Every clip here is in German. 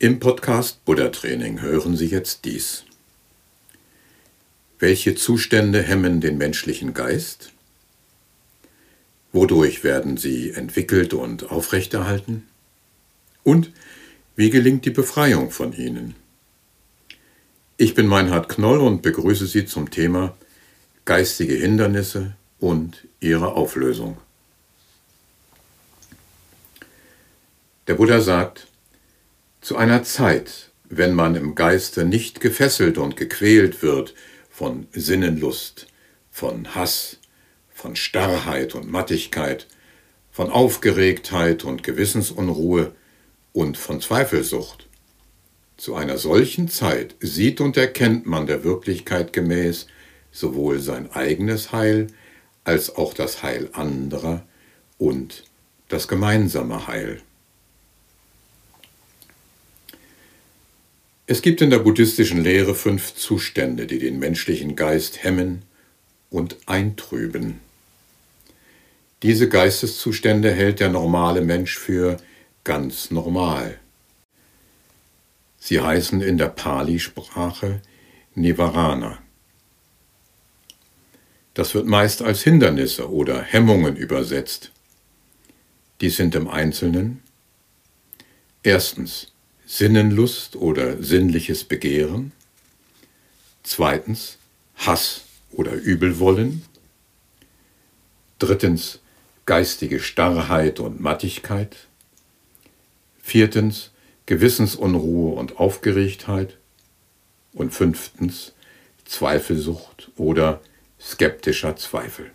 Im Podcast Buddha Training hören Sie jetzt dies. Welche Zustände hemmen den menschlichen Geist? Wodurch werden sie entwickelt und aufrechterhalten? Und wie gelingt die Befreiung von ihnen? Ich bin Meinhard Knoll und begrüße Sie zum Thema geistige Hindernisse und ihre Auflösung. Der Buddha sagt, zu einer Zeit, wenn man im Geiste nicht gefesselt und gequält wird von Sinnenlust, von Hass, von Starrheit und Mattigkeit, von Aufgeregtheit und Gewissensunruhe und von Zweifelsucht, zu einer solchen Zeit sieht und erkennt man der Wirklichkeit gemäß sowohl sein eigenes Heil als auch das Heil anderer und das gemeinsame Heil. Es gibt in der buddhistischen Lehre fünf Zustände, die den menschlichen Geist hemmen und eintrüben. Diese Geisteszustände hält der normale Mensch für ganz normal. Sie heißen in der Pali-Sprache Nivarana. Das wird meist als Hindernisse oder Hemmungen übersetzt. Die sind im Einzelnen erstens Sinnenlust oder sinnliches Begehren, zweitens Hass oder Übelwollen, drittens geistige Starrheit und Mattigkeit, viertens Gewissensunruhe und Aufgeregtheit. Und fünftens Zweifelsucht oder skeptischer Zweifel.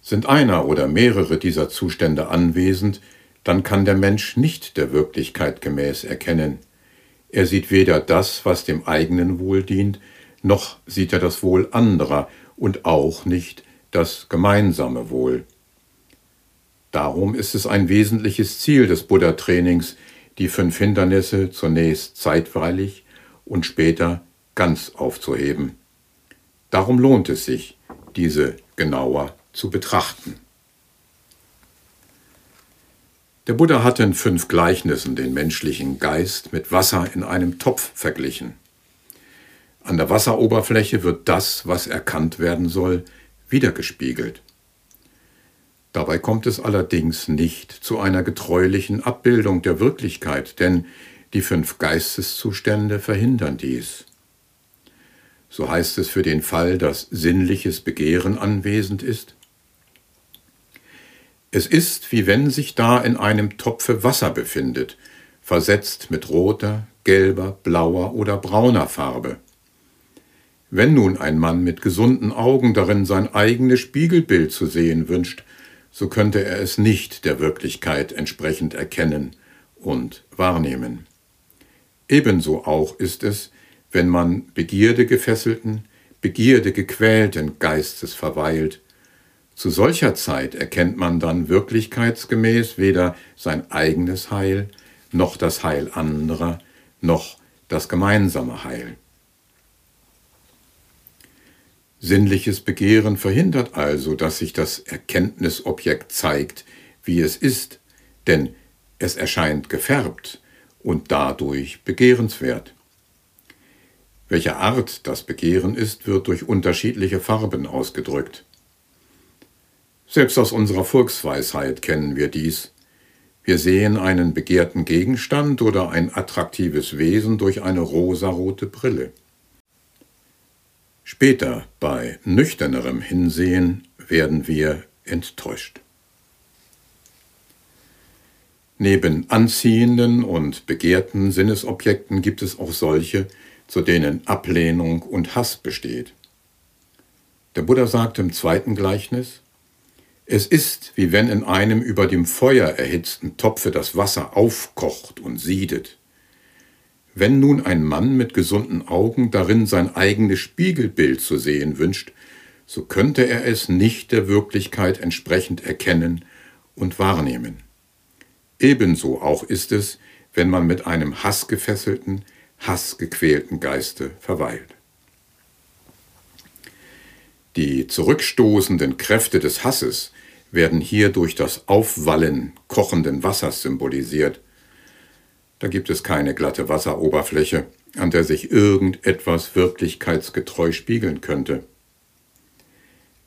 Sind einer oder mehrere dieser Zustände anwesend, dann kann der Mensch nicht der Wirklichkeit gemäß erkennen. Er sieht weder das, was dem eigenen Wohl dient, noch sieht er das Wohl anderer und auch nicht das gemeinsame Wohl. Darum ist es ein wesentliches Ziel des Buddha-Trainings, die fünf Hindernisse zunächst zeitweilig und später ganz aufzuheben. Darum lohnt es sich, diese genauer zu betrachten. Der Buddha hatte in fünf Gleichnissen den menschlichen Geist mit Wasser in einem Topf verglichen. An der Wasseroberfläche wird das, was erkannt werden soll, wiedergespiegelt. Dabei kommt es allerdings nicht zu einer getreulichen Abbildung der Wirklichkeit, denn die fünf Geisteszustände verhindern dies. So heißt es für den Fall, dass sinnliches Begehren anwesend ist. Es ist, wie wenn sich da in einem Topfe Wasser befindet, versetzt mit roter, gelber, blauer oder brauner Farbe. Wenn nun ein Mann mit gesunden Augen darin sein eigenes Spiegelbild zu sehen wünscht, so könnte er es nicht der Wirklichkeit entsprechend erkennen und wahrnehmen. Ebenso auch ist es, wenn man Begierde gefesselten, Begierde gequälten Geistes verweilt. Zu solcher Zeit erkennt man dann wirklichkeitsgemäß weder sein eigenes Heil, noch das Heil anderer, noch das gemeinsame Heil. Sinnliches Begehren verhindert also, dass sich das Erkenntnisobjekt zeigt, wie es ist, denn es erscheint gefärbt und dadurch begehrenswert. Welcher Art das Begehren ist, wird durch unterschiedliche Farben ausgedrückt. Selbst aus unserer Volksweisheit kennen wir dies. Wir sehen einen begehrten Gegenstand oder ein attraktives Wesen durch eine rosarote Brille. Später, bei nüchternerem Hinsehen, werden wir enttäuscht. Neben anziehenden und begehrten Sinnesobjekten gibt es auch solche, zu denen Ablehnung und Hass besteht. Der Buddha sagt im zweiten Gleichnis, es ist, wie wenn in einem über dem Feuer erhitzten Topfe das Wasser aufkocht und siedet. Wenn nun ein Mann mit gesunden Augen darin sein eigenes Spiegelbild zu sehen wünscht, so könnte er es nicht der Wirklichkeit entsprechend erkennen und wahrnehmen. Ebenso auch ist es, wenn man mit einem hassgefesselten, hassgequälten Geiste verweilt. Die zurückstoßenden Kräfte des Hasses werden hier durch das Aufwallen kochenden Wassers symbolisiert, Da gibt es keine glatte Wasseroberfläche, an der sich irgendetwas wirklichkeitsgetreu spiegeln könnte.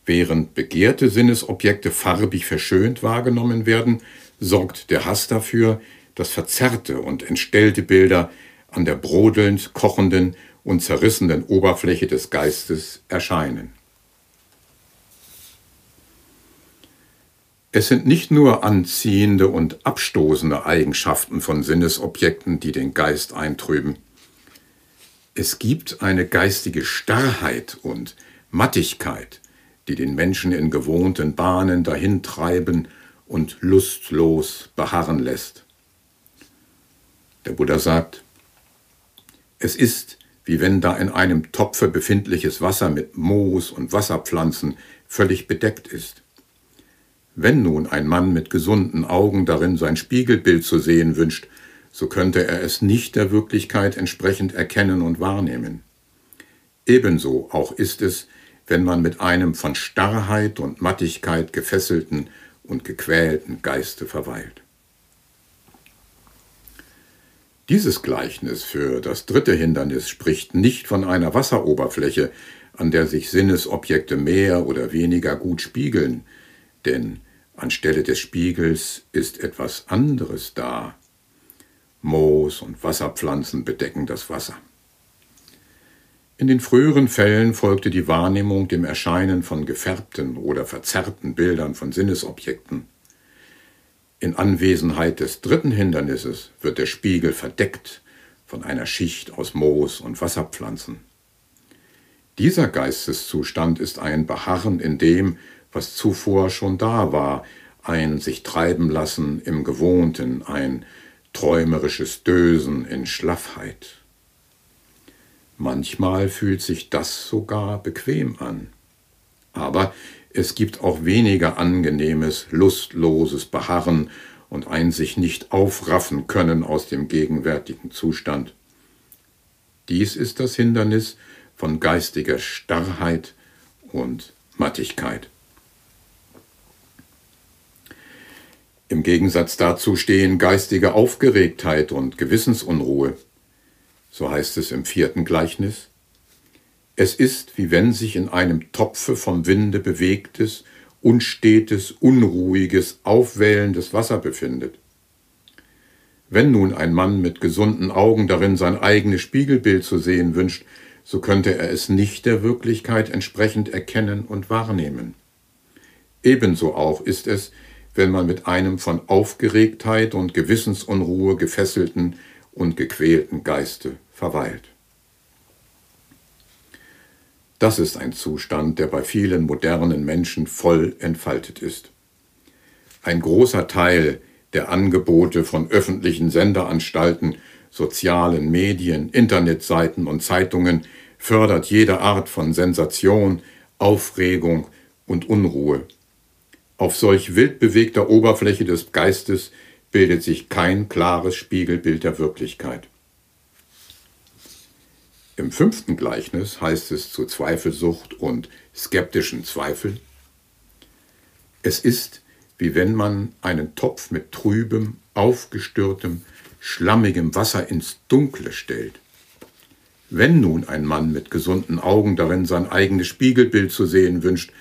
Während begehrte Sinnesobjekte farbig verschönt wahrgenommen werden, sorgt der Hass dafür, dass verzerrte und entstellte Bilder an der brodelnd kochenden und zerrissenen Oberfläche des Geistes erscheinen. Es sind nicht nur anziehende und abstoßende Eigenschaften von Sinnesobjekten, die den Geist eintrüben. Es gibt eine geistige Starrheit und Mattigkeit, die den Menschen in gewohnten Bahnen dahintreiben und lustlos beharren lässt. Der Buddha sagt, es ist, wie wenn da in einem Topfe befindliches Wasser mit Moos und Wasserpflanzen völlig bedeckt ist. Wenn nun ein Mann mit gesunden Augen darin sein Spiegelbild zu sehen wünscht, so könnte er es nicht der Wirklichkeit entsprechend erkennen und wahrnehmen. Ebenso auch ist es, wenn man mit einem von Starrheit und Mattigkeit gefesselten und gequälten Geiste verweilt. Dieses Gleichnis für das dritte Hindernis spricht nicht von einer Wasseroberfläche, an der sich Sinnesobjekte mehr oder weniger gut spiegeln, denn anstelle des Spiegels ist etwas anderes da. Moos und Wasserpflanzen bedecken das Wasser. In den früheren Fällen folgte die Wahrnehmung dem Erscheinen von gefärbten oder verzerrten Bildern von Sinnesobjekten. In Anwesenheit des dritten Hindernisses wird der Spiegel verdeckt von einer Schicht aus Moos und Wasserpflanzen. Dieser Geisteszustand ist ein Beharren in dem, was zuvor schon da war, ein sich treiben lassen im Gewohnten, ein träumerisches Dösen in Schlaffheit. Manchmal fühlt sich das sogar bequem an. Aber es gibt auch weniger angenehmes, lustloses Beharren und ein sich nicht aufraffen können aus dem gegenwärtigen Zustand. Dies ist das Hindernis von geistiger Starrheit und Mattigkeit. Im Gegensatz dazu stehen geistige Aufgeregtheit und Gewissensunruhe. So heißt es im vierten Gleichnis. Es ist, wie wenn sich in einem Topfe vom Winde bewegtes, unstetes, unruhiges, aufwählendes Wasser befindet. Wenn nun ein Mann mit gesunden Augen darin sein eigenes Spiegelbild zu sehen wünscht, so könnte er es nicht der Wirklichkeit entsprechend erkennen und wahrnehmen. Ebenso auch ist es, wenn man mit einem von Aufgeregtheit und Gewissensunruhe gefesselten und gequälten Geiste verweilt. Das ist ein Zustand, der bei vielen modernen Menschen voll entfaltet ist. Ein großer Teil der Angebote von öffentlichen Senderanstalten, sozialen Medien, Internetseiten und Zeitungen fördert jede Art von Sensation, Aufregung und Unruhe. Auf solch wild bewegter Oberfläche des Geistes bildet sich kein klares Spiegelbild der Wirklichkeit. Im fünften Gleichnis heißt es zu Zweifelsucht und skeptischen Zweifel, es ist, wie wenn man einen Topf mit trübem, aufgestörtem, schlammigem Wasser ins Dunkle stellt. Wenn nun ein Mann mit gesunden Augen darin sein eigenes Spiegelbild zu sehen wünscht,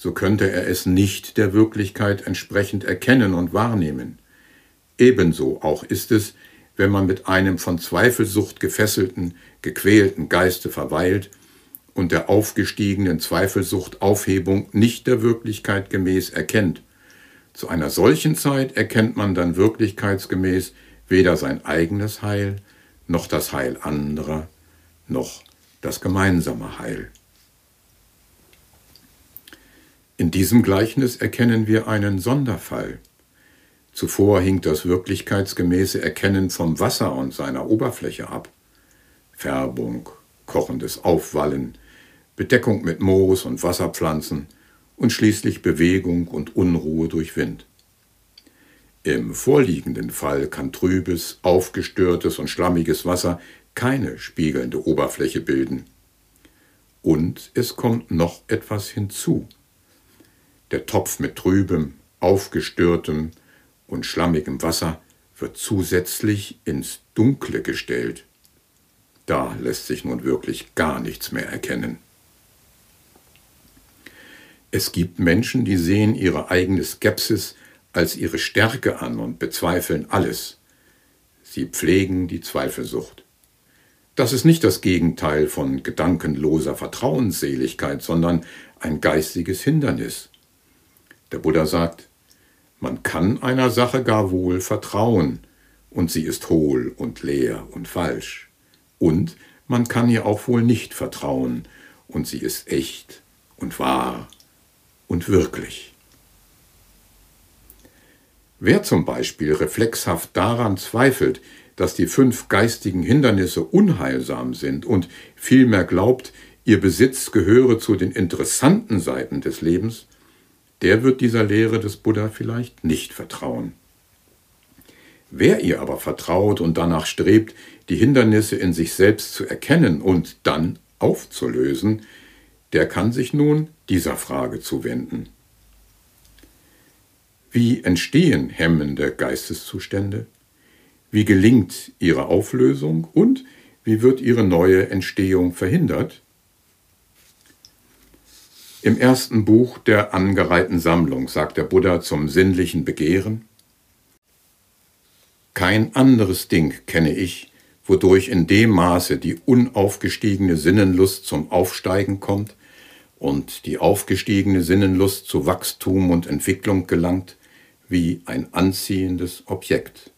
so könnte er es nicht der Wirklichkeit entsprechend erkennen und wahrnehmen. Ebenso auch ist es, wenn man mit einem von Zweifelsucht gefesselten, gequälten Geiste verweilt und der aufgestiegenen Zweifelsucht Aufhebung nicht der Wirklichkeit gemäß erkennt. Zu einer solchen Zeit erkennt man dann wirklichkeitsgemäß weder sein eigenes Heil, noch das Heil anderer, noch das gemeinsame Heil. In diesem Gleichnis erkennen wir einen Sonderfall. Zuvor hing das wirklichkeitsgemäße Erkennen vom Wasser und seiner Oberfläche ab. Färbung, kochendes Aufwallen, Bedeckung mit Moos und Wasserpflanzen und schließlich Bewegung und Unruhe durch Wind. Im vorliegenden Fall kann trübes, aufgestörtes und schlammiges Wasser keine spiegelnde Oberfläche bilden. Und es kommt noch etwas hinzu. Der Topf mit trübem, aufgestörtem und schlammigem Wasser wird zusätzlich ins Dunkle gestellt. Da lässt sich nun wirklich gar nichts mehr erkennen. Es gibt Menschen, die sehen ihre eigene Skepsis als ihre Stärke an und bezweifeln alles. Sie pflegen die Zweifelsucht. Das ist nicht das Gegenteil von gedankenloser Vertrauensseligkeit, sondern ein geistiges Hindernis. Der Buddha sagt, man kann einer Sache gar wohl vertrauen, und sie ist hohl und leer und falsch. Und man kann ihr auch wohl nicht vertrauen, und sie ist echt und wahr und wirklich. Wer zum Beispiel reflexhaft daran zweifelt, dass die fünf geistigen Hindernisse unheilsam sind und vielmehr glaubt, ihr Besitz gehöre zu den interessanten Seiten des Lebens, der wird dieser Lehre des Buddha vielleicht nicht vertrauen. Wer ihr aber vertraut und danach strebt, die Hindernisse in sich selbst zu erkennen und dann aufzulösen, der kann sich nun dieser Frage zuwenden. Wie entstehen hemmende Geisteszustände? Wie gelingt ihre Auflösung und wie wird ihre neue Entstehung verhindert? Im ersten Buch der angereihten Sammlung sagt der Buddha zum sinnlichen Begehren, Kein anderes Ding kenne ich, wodurch in dem Maße die unaufgestiegene Sinnenlust zum Aufsteigen kommt und die aufgestiegene Sinnenlust zu Wachstum und Entwicklung gelangt, wie ein anziehendes Objekt.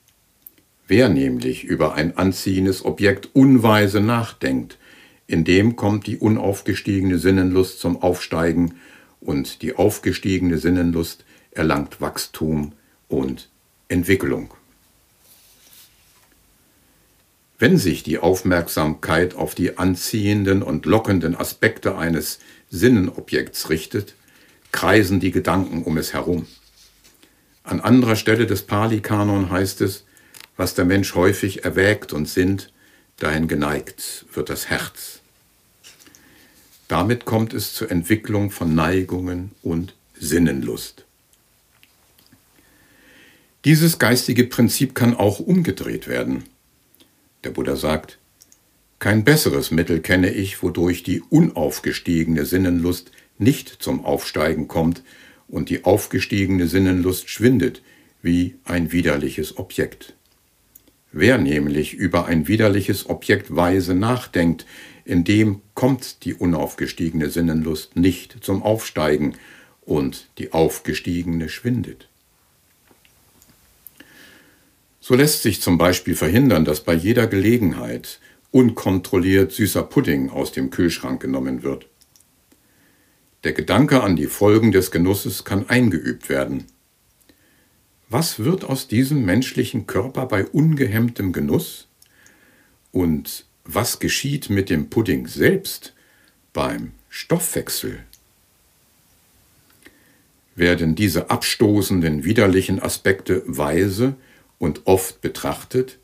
Wer nämlich über ein anziehendes Objekt unweise nachdenkt, in dem kommt die unaufgestiegene Sinnenlust zum Aufsteigen und die aufgestiegene Sinnenlust erlangt Wachstum und Entwicklung. Wenn sich die Aufmerksamkeit auf die anziehenden und lockenden Aspekte eines Sinnenobjekts richtet, kreisen die Gedanken um es herum. An anderer Stelle des Pali-Kanon heißt es, was der Mensch häufig erwägt und sinnt, dahin geneigt wird das Herz. Damit kommt es zur Entwicklung von Neigungen und Sinnenlust. Dieses geistige Prinzip kann auch umgedreht werden. Der Buddha sagt, kein besseres Mittel kenne ich, wodurch die unaufgestiegene Sinnenlust nicht zum Aufsteigen kommt und die aufgestiegene Sinnenlust schwindet wie ein widerliches Objekt. Wer nämlich über ein widerliches Objekt weise nachdenkt, in dem kommt die unaufgestiegene Sinnenlust nicht zum Aufsteigen und die aufgestiegene schwindet. So lässt sich zum Beispiel verhindern, dass bei jeder Gelegenheit unkontrolliert süßer Pudding aus dem Kühlschrank genommen wird. Der Gedanke an die Folgen des Genusses kann eingeübt werden. Was wird aus diesem menschlichen Körper bei ungehemmtem Genuss? Und was geschieht mit dem Pudding selbst beim Stoffwechsel? Werden diese abstoßenden, widerlichen Aspekte weise und oft betrachtet,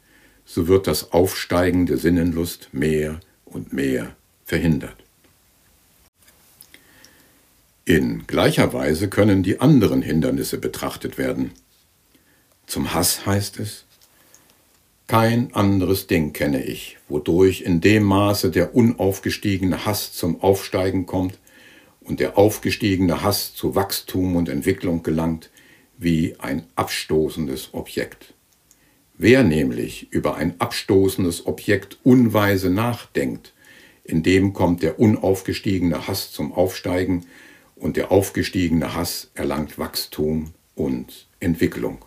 so wird das Aufsteigen der Sinnenlust mehr und mehr verhindert. In gleicher Weise können die anderen Hindernisse betrachtet werden. Zum Hass heißt es, kein anderes Ding kenne ich, wodurch in dem Maße der unaufgestiegene Hass zum Aufsteigen kommt und der aufgestiegene Hass zu Wachstum und Entwicklung gelangt, wie ein abstoßendes Objekt. Wer nämlich über ein abstoßendes Objekt unweise nachdenkt, in dem kommt der unaufgestiegene Hass zum Aufsteigen und der aufgestiegene Hass erlangt Wachstum und Entwicklung.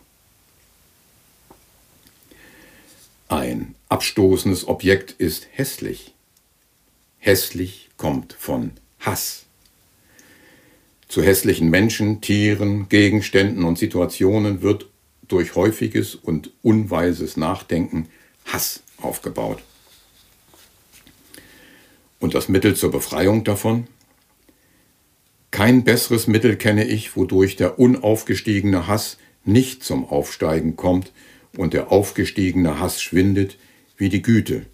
Ein abstoßendes Objekt ist hässlich. Hässlich kommt von Hass. Zu hässlichen Menschen, Tieren, Gegenständen und Situationen wird durch häufiges und unweises Nachdenken Hass aufgebaut. Und das Mittel zur Befreiung davon? Kein besseres Mittel kenne ich, wodurch der unaufgestiegene Hass nicht zum Aufsteigen kommt, und der aufgestiegene Hass schwindet wie die Güte,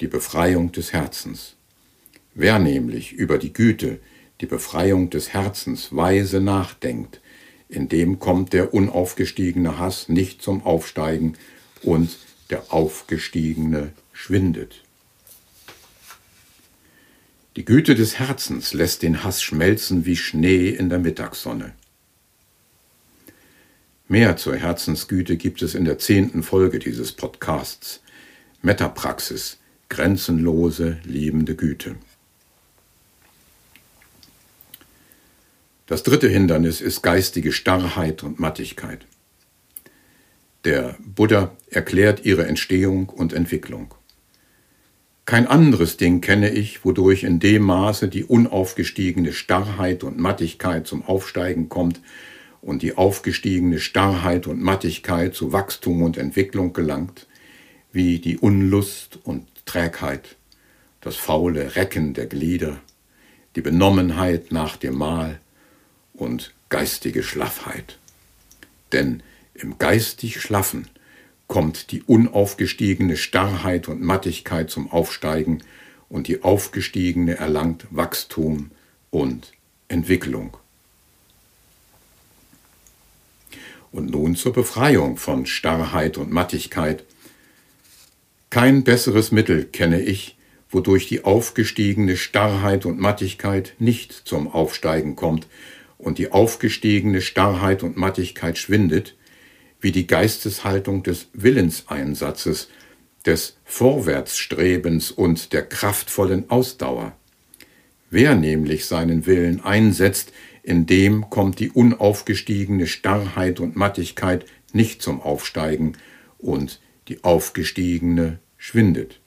die Befreiung des Herzens. Wer nämlich über die Güte, die Befreiung des Herzens weise nachdenkt, in dem kommt der unaufgestiegene Hass nicht zum Aufsteigen und der Aufgestiegene schwindet. Die Güte des Herzens lässt den Hass schmelzen wie Schnee in der Mittagssonne. Mehr zur Herzensgüte gibt es in der zehnten Folge dieses Podcasts. Metapraxis, grenzenlose, liebende Güte. Das dritte Hindernis ist geistige Starrheit und Mattigkeit. Der Buddha erklärt ihre Entstehung und Entwicklung. Kein anderes Ding kenne ich, wodurch in dem Maße die unaufgestiegene Starrheit und Mattigkeit zum Aufsteigen kommt und die aufgestiegene Starrheit und Mattigkeit zu Wachstum und Entwicklung gelangt, wie die Unlust und Trägheit, das faule Recken der Glieder, die Benommenheit nach dem Mahl und geistige Schlaffheit. Denn im geistig Schlaffen kommt die unaufgestiegene Starrheit und Mattigkeit zum Aufsteigen und die aufgestiegene erlangt Wachstum und Entwicklung. Und nun zur Befreiung von Starrheit und Mattigkeit. Kein besseres Mittel kenne ich, wodurch die aufgestiegene Starrheit und Mattigkeit nicht zum Aufsteigen kommt und die aufgestiegene Starrheit und Mattigkeit schwindet, wie die Geisteshaltung des Willenseinsatzes, des Vorwärtsstrebens und der kraftvollen Ausdauer. Wer nämlich seinen Willen einsetzt, in dem kommt die unaufgestiegene Starrheit und Mattigkeit nicht zum Aufsteigen und die aufgestiegene schwindet.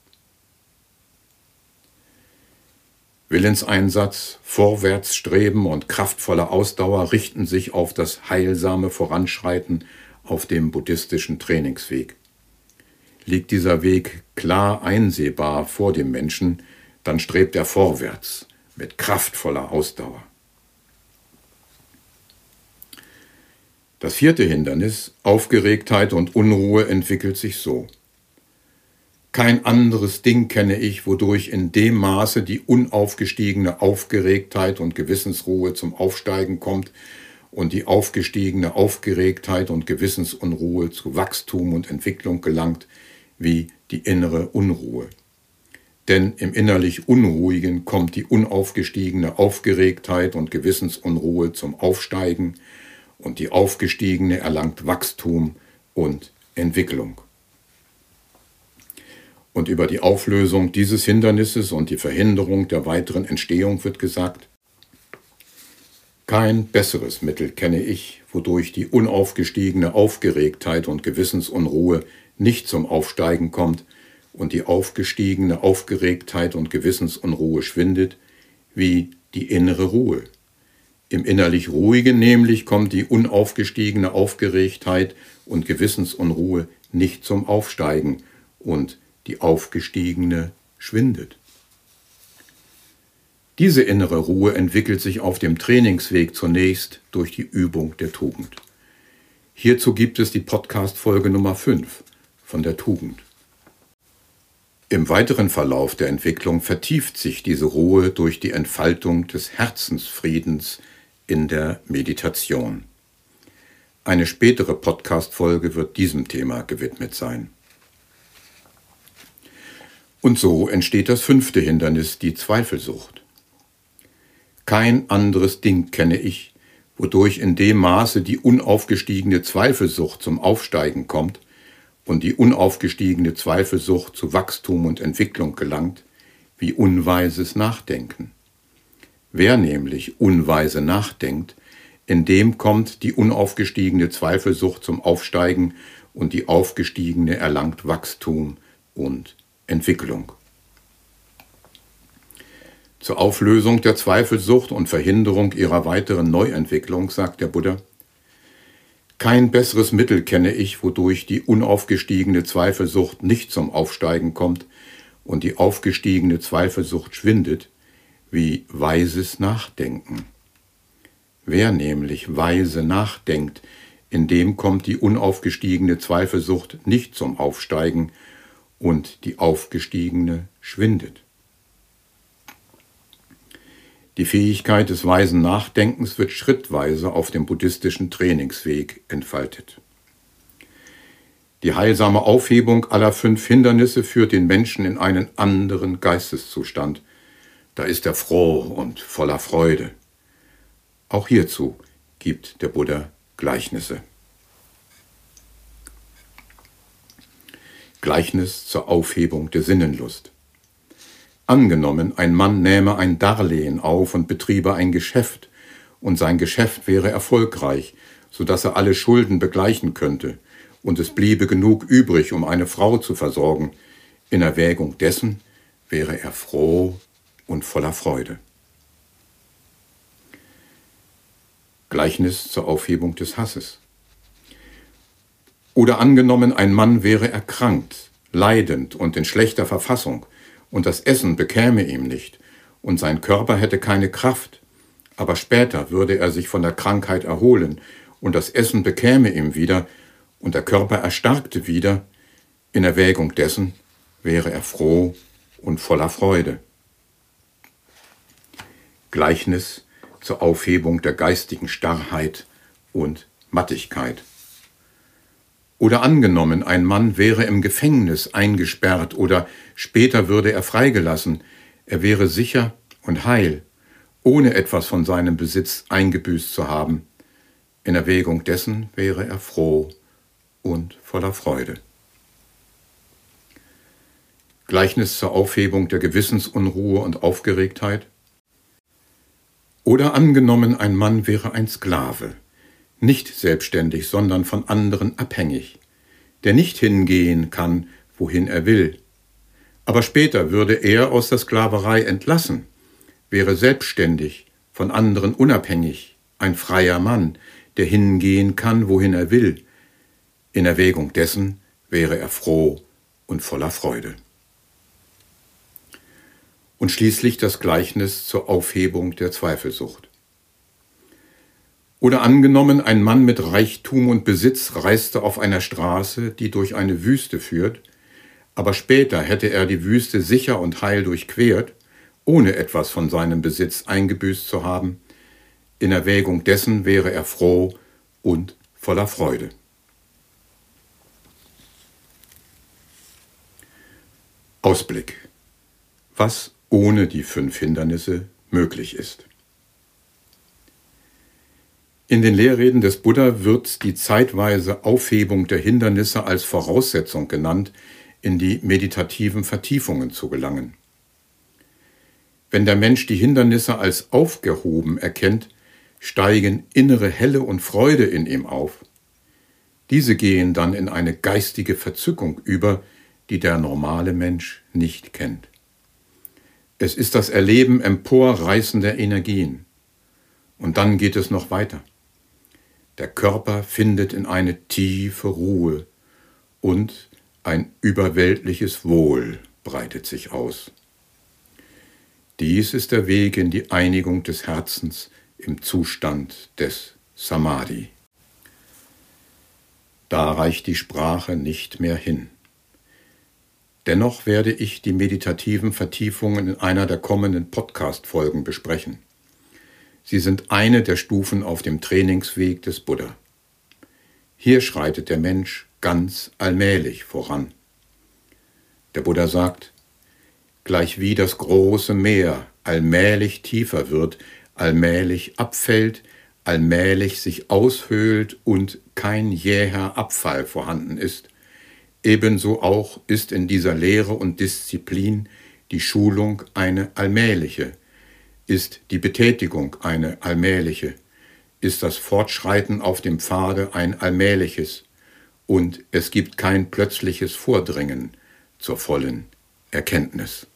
Willenseinsatz, Vorwärtsstreben und kraftvolle Ausdauer richten sich auf das heilsame Voranschreiten auf dem buddhistischen Trainingsweg. Liegt dieser Weg klar einsehbar vor dem Menschen, dann strebt er vorwärts mit kraftvoller Ausdauer. Das vierte Hindernis, Aufgeregtheit und Unruhe, entwickelt sich so. Kein anderes Ding kenne ich, wodurch in dem Maße die unaufgestiegene Aufgeregtheit und Gewissensruhe zum Aufsteigen kommt und die aufgestiegene Aufgeregtheit und Gewissensunruhe zu Wachstum und Entwicklung gelangt, wie die innere Unruhe. Denn im innerlich Unruhigen kommt die unaufgestiegene Aufgeregtheit und Gewissensunruhe zum Aufsteigen, und die Aufgestiegene erlangt Wachstum und Entwicklung. Und über die Auflösung dieses Hindernisses und die Verhinderung der weiteren Entstehung wird gesagt, kein besseres Mittel kenne ich, wodurch die unaufgestiegene Aufgeregtheit und Gewissensunruhe nicht zum Aufsteigen kommt und die aufgestiegene Aufgeregtheit und Gewissensunruhe schwindet, wie die innere Ruhe. Im innerlich Ruhigen nämlich kommt die unaufgestiegene Aufgeregtheit und Gewissensunruhe nicht zum Aufsteigen und die aufgestiegene schwindet. Diese innere Ruhe entwickelt sich auf dem Trainingsweg zunächst durch die Übung der Tugend. Hierzu gibt es die Podcast-Folge Nummer 5 von der Tugend. Im weiteren Verlauf der Entwicklung vertieft sich diese Ruhe durch die Entfaltung des Herzensfriedens in der Meditation. Eine spätere Podcast-Folge wird diesem Thema gewidmet sein. Und so entsteht das fünfte Hindernis, die Zweifelsucht. Kein anderes Ding kenne ich, wodurch in dem Maße die unaufgestiegene Zweifelsucht zum Aufsteigen kommt und die unaufgestiegene Zweifelsucht zu Wachstum und Entwicklung gelangt, wie unweises Nachdenken. Wer nämlich unweise nachdenkt, in dem kommt die unaufgestiegene Zweifelsucht zum Aufsteigen und die aufgestiegene erlangt Wachstum und Entwicklung. Zur Auflösung der Zweifelsucht und Verhinderung ihrer weiteren Neuentwicklung sagt der Buddha, kein besseres Mittel kenne ich, wodurch die unaufgestiegene Zweifelsucht nicht zum Aufsteigen kommt und die aufgestiegene Zweifelsucht schwindet, wie weises Nachdenken. Wer nämlich weise nachdenkt, in dem kommt die unaufgestiegene Zweifelsucht nicht zum Aufsteigen und die aufgestiegene schwindet. Die Fähigkeit des weisen Nachdenkens wird schrittweise auf dem buddhistischen Trainingsweg entfaltet. Die heilsame Aufhebung aller fünf Hindernisse führt den Menschen in einen anderen Geisteszustand. Da ist er froh und voller Freude. Auch hierzu gibt der Buddha Gleichnisse. Gleichnis zur Aufhebung der Sinnenlust. Angenommen, ein Mann nähme ein Darlehen auf und betriebe ein Geschäft, und sein Geschäft wäre erfolgreich, so dass er alle Schulden begleichen könnte, und es bliebe genug übrig, um eine Frau zu versorgen. In Erwägung dessen wäre er froh und voller Freude. Gleichnis zur Aufhebung des Hasses. Oder angenommen, ein Mann wäre erkrankt, leidend und in schlechter Verfassung, und das Essen bekäme ihm nicht, und sein Körper hätte keine Kraft, aber später würde er sich von der Krankheit erholen, und das Essen bekäme ihm wieder, und der Körper erstarkte wieder, in Erwägung dessen wäre er froh und voller Freude. Gleichnis zur Aufhebung der geistigen Starrheit und Mattigkeit. Oder angenommen, ein Mann wäre im Gefängnis eingesperrt oder später würde er freigelassen, er wäre sicher und heil, ohne etwas von seinem Besitz eingebüßt zu haben. In Erwägung dessen wäre er froh und voller Freude. Gleichnis zur Aufhebung der Gewissensunruhe und Aufgeregtheit. Oder angenommen, ein Mann wäre ein Sklave, nicht selbstständig, sondern von anderen abhängig, der nicht hingehen kann, wohin er will. Aber später würde er aus der Sklaverei entlassen, wäre selbstständig, von anderen unabhängig, ein freier Mann, der hingehen kann, wohin er will. In Erwägung dessen wäre er froh und voller Freude. Und schließlich das Gleichnis zur Aufhebung der Zweifelsucht. Oder angenommen, ein Mann mit Reichtum und Besitz reiste auf einer Straße, die durch eine Wüste führt, aber später hätte er die Wüste sicher und heil durchquert, ohne etwas von seinem Besitz eingebüßt zu haben. In Erwägung dessen wäre er froh und voller Freude. Ausblick. Was ohne die fünf Hindernisse möglich ist. In den Lehrreden des Buddha wird die zeitweise Aufhebung der Hindernisse als Voraussetzung genannt, in die meditativen Vertiefungen zu gelangen. Wenn der Mensch die Hindernisse als aufgehoben erkennt, steigen innere Helle und Freude in ihm auf. Diese gehen dann in eine geistige Verzückung über, die der normale Mensch nicht kennt. Es ist das Erleben emporreißender Energien. Und dann geht es noch weiter. Der Körper findet in eine tiefe Ruhe und ein überweltliches Wohl breitet sich aus. Dies ist der Weg in die Einigung des Herzens im Zustand des Samadhi. Da reicht die Sprache nicht mehr hin. Dennoch werde ich die meditativen Vertiefungen in einer der kommenden Podcast-Folgen besprechen. Sie sind eine der Stufen auf dem Trainingsweg des Buddha. Hier schreitet der Mensch ganz allmählich voran. Der Buddha sagt, gleich wie das große Meer allmählich tiefer wird, allmählich abfällt, allmählich sich aushöhlt und kein jäher Abfall vorhanden ist, ebenso auch ist in dieser Lehre und Disziplin die Schulung eine allmähliche, ist die Betätigung eine allmähliche, ist das Fortschreiten auf dem Pfade ein allmähliches, und es gibt kein plötzliches Vordringen zur vollen Erkenntnis.